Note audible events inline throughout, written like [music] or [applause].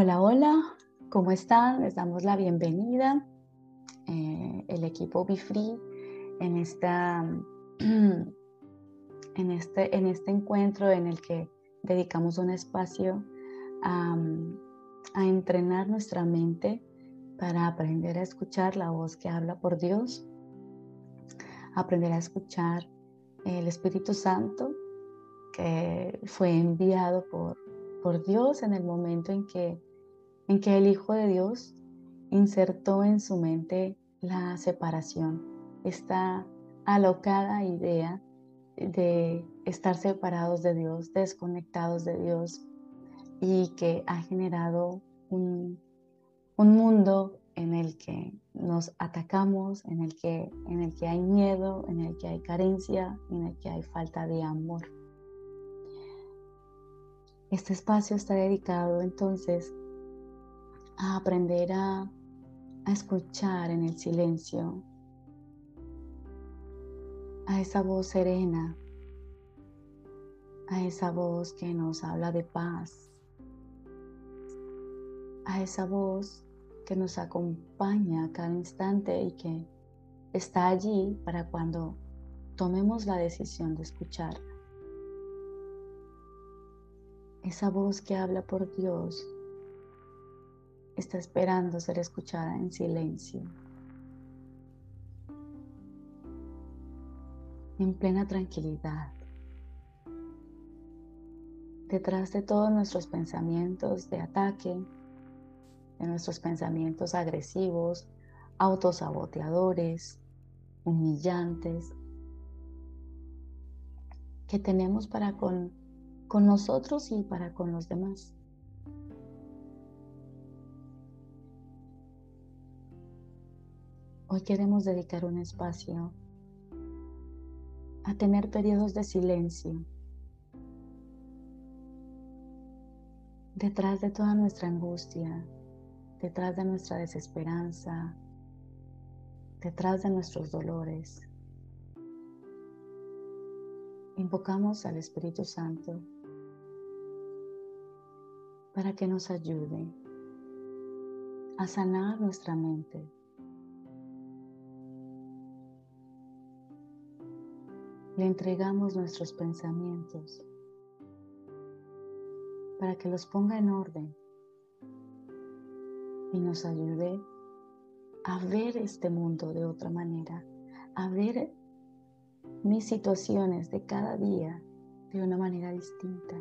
Hola, hola, ¿cómo están? Les damos la bienvenida, eh, el equipo Be Free, en, esta, [clears throat] en, este, en este encuentro en el que dedicamos un espacio a, a entrenar nuestra mente para aprender a escuchar la voz que habla por Dios, aprender a escuchar el Espíritu Santo que fue enviado por por Dios en el momento en que, en que el Hijo de Dios insertó en su mente la separación, esta alocada idea de estar separados de Dios, desconectados de Dios y que ha generado un, un mundo en el que nos atacamos, en el que, en el que hay miedo, en el que hay carencia, en el que hay falta de amor. Este espacio está dedicado entonces a aprender a, escuchar en el silencio a esa voz serena, a esa voz que nos habla de paz, a esa voz que nos acompaña a cada instante y que está allí para cuando tomemos la decisión de escuchar esa voz que habla por Dios está esperando ser escuchada en silencio, en plena tranquilidad. Detrás de todos nuestros pensamientos de ataque, de nuestros pensamientos agresivos, autosaboteadores, humillantes, que tenemos para con con nosotros y para con los demás. Hoy queremos dedicar un espacio a tener periodos de silencio detrás de toda nuestra angustia, detrás de nuestra desesperanza, detrás de nuestros dolores. Invocamos al Espíritu Santo para que nos ayude a sanar nuestra mente. Le entregamos nuestros pensamientos para que los ponga en orden y nos ayude a ver este mundo de otra manera, a ver mis situaciones de cada día de una manera distinta.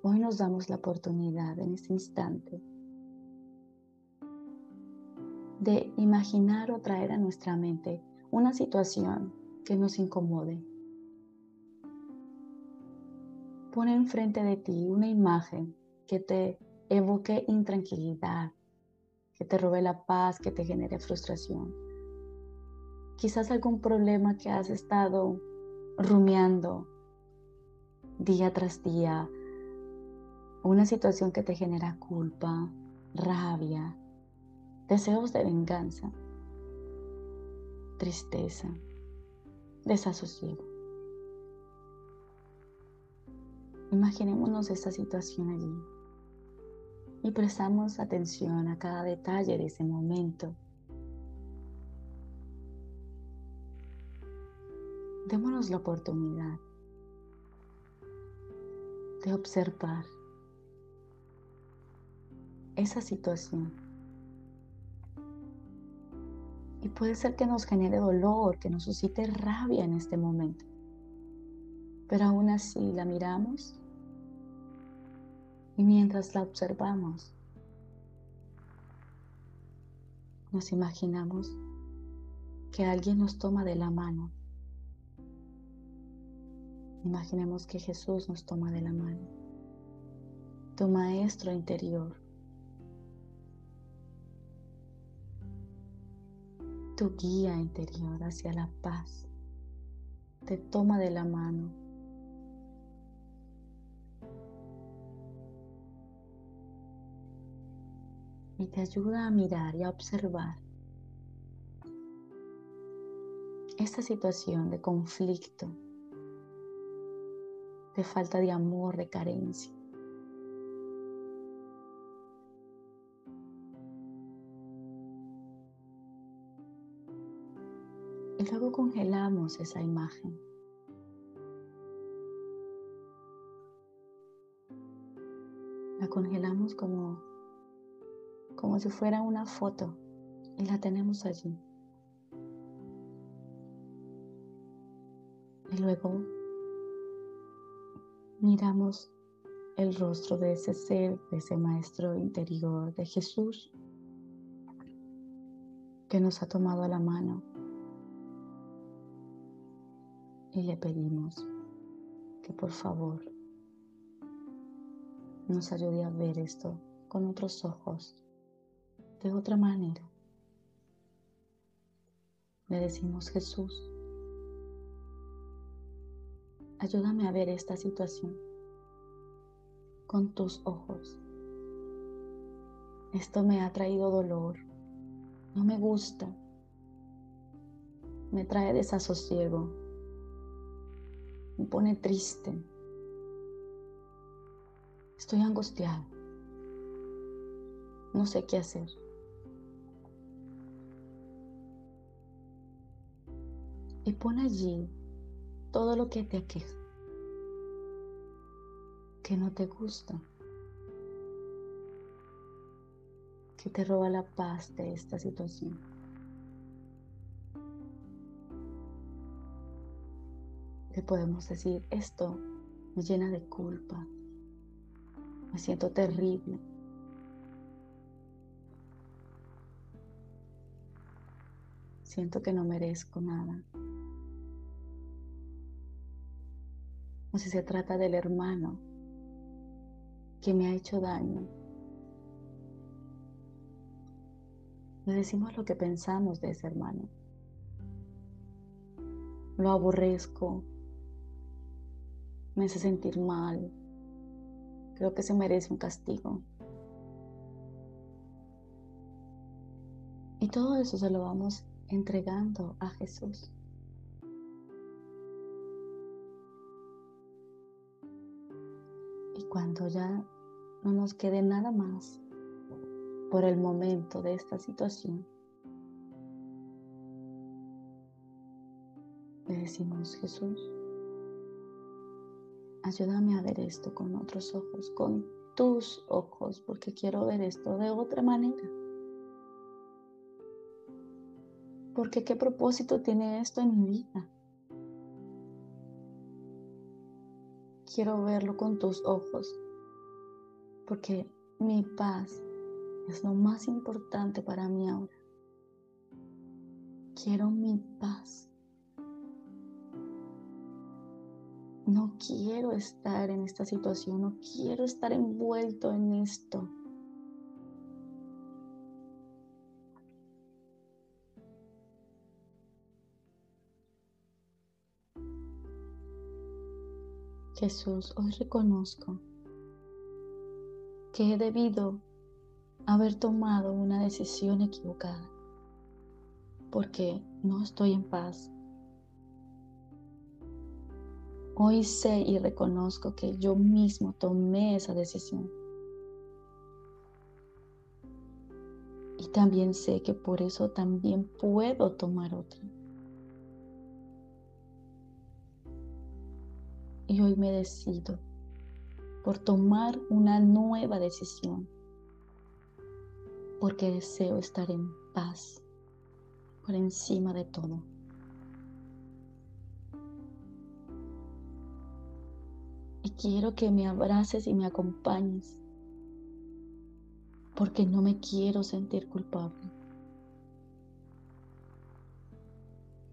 Hoy nos damos la oportunidad en este instante de imaginar o traer a nuestra mente una situación que nos incomode. Pon enfrente de ti una imagen que te evoque intranquilidad, que te robe la paz, que te genere frustración. Quizás algún problema que has estado rumiando día tras día, una situación que te genera culpa, rabia, deseos de venganza, tristeza, desasosiego. Imaginémonos esta situación allí y prestamos atención a cada detalle de ese momento. Démonos la oportunidad de observar esa situación. Y puede ser que nos genere dolor, que nos suscite rabia en este momento. Pero aún así la miramos y mientras la observamos, nos imaginamos que alguien nos toma de la mano. Imaginemos que Jesús nos toma de la mano, tu maestro interior tu guía interior hacia la paz. Te toma de la mano. Y te ayuda a mirar y a observar esta situación de conflicto de falta de amor, de carencia. Y luego congelamos esa imagen. La congelamos como, como si fuera una foto y la tenemos allí. Y luego miramos el rostro de ese ser, de ese maestro interior, de Jesús, que nos ha tomado la mano y le pedimos que por favor nos ayude a ver esto con otros ojos, de otra manera. Le decimos Jesús, ayúdame a ver esta situación con tus ojos. Esto me ha traído dolor, no me gusta, me trae desasosiego, me pone triste, estoy angustiado, no sé qué hacer. Y pon allí todo lo que te aqueja, que no te gusta, que te roba la paz de esta situación. Le podemos decir, esto me llena de culpa, me siento terrible. Siento que no merezco nada. o si se trata del hermano que me ha hecho daño. Le decimos lo que pensamos de ese hermano. Lo aborrezco, me hace sentir mal, creo que se merece un castigo. Y todo eso se lo vamos entregando a Jesús. cuando ya no nos quede nada más por el momento de esta situación, le decimos, Jesús, ayúdame a ver esto con otros ojos, con tus ojos, porque quiero ver esto de otra manera. Porque qué propósito tiene esto en mi vida. quiero verlo con tus ojos, porque mi paz es lo más importante para mí ahora. Quiero mi paz. No quiero estar en esta situación, no quiero estar envuelto en esto. Jesús, hoy reconozco que he debido haber tomado una decisión equivocada porque no estoy en paz. Hoy sé y reconozco que yo mismo tomé esa decisión. Y también sé que por eso también puedo tomar otra. Y hoy me decido por tomar una nueva decisión, porque deseo estar en paz por encima de todo. Quiero que me abraces y me acompañes, porque no me quiero sentir culpable.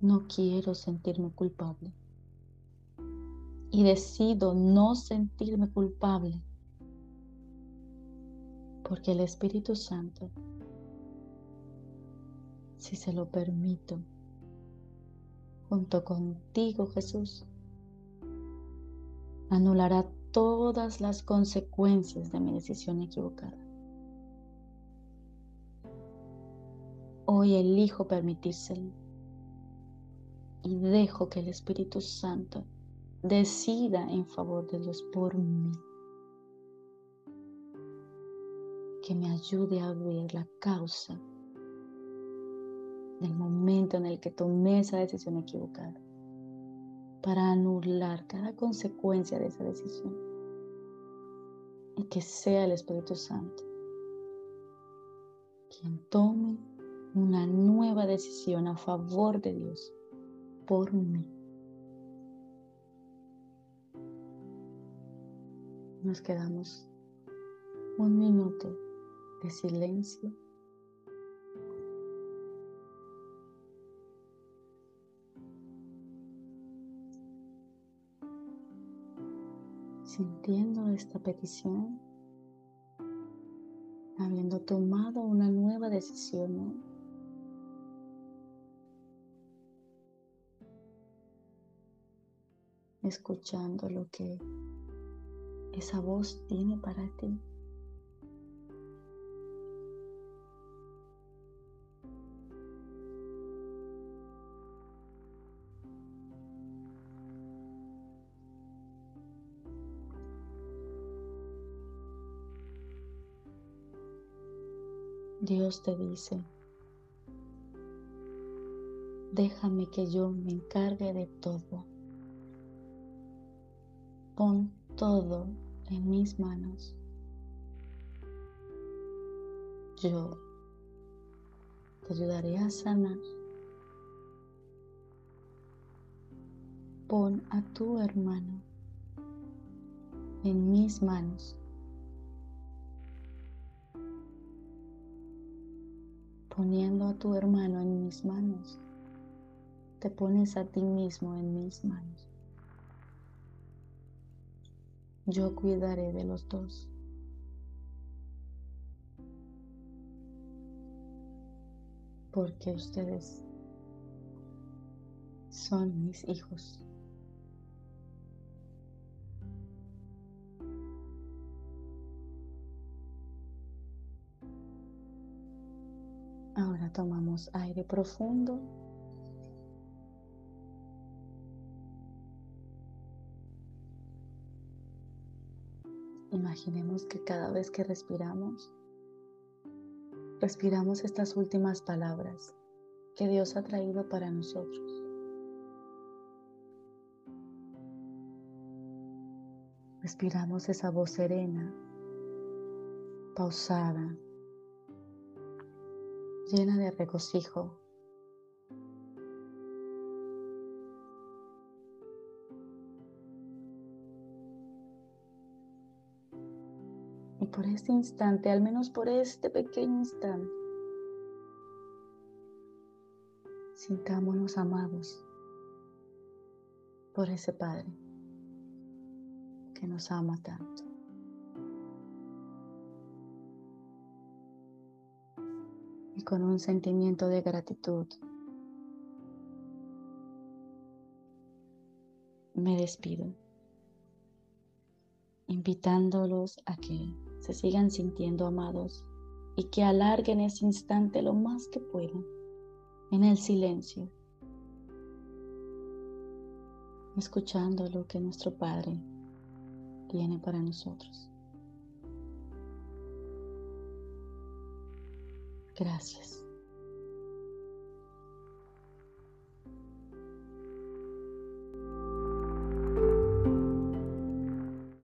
No quiero sentirme culpable y decido no sentirme culpable porque el Espíritu Santo, si se lo permito, junto contigo Jesús, anulará todas las consecuencias de mi decisión equivocada. Hoy elijo permitírselo y dejo que el Espíritu Santo decida en favor de Dios por mí. Que me ayude a ver la causa del momento en el que tomé esa decisión equivocada para anular cada consecuencia de esa decisión y que sea el Espíritu Santo quien tome una nueva decisión a favor de Dios por mí. Nos quedamos un minuto de silencio. Sintiendo esta petición habiendo tomado una nueva decisión. Escuchando lo que esa voz tiene para ti. Dios te dice, déjame que yo me encargue de todo. Pon todo en mis manos. Yo te ayudaré a sanar. Pon a tu hermano en mis manos. Poniendo a tu hermano en mis manos, te pones a ti mismo en mis manos. Yo cuidaré de los dos. Porque ustedes son mis hijos. Tomamos aire profundo. Imaginemos que cada vez que respiramos, respiramos estas últimas palabras que Dios ha traído para nosotros. Respiramos esa voz serena, pausada, llena de regocijo. Y por este instante, al menos por este pequeño instante, sintámonos amados por ese Padre que nos ama tanto. Con un sentimiento de gratitud. Me despido, invitándolos a que se sigan sintiendo amados y que alarguen ese instante lo más que puedan en el silencio, escuchando lo que nuestro Padre tiene para nosotros. Gracias.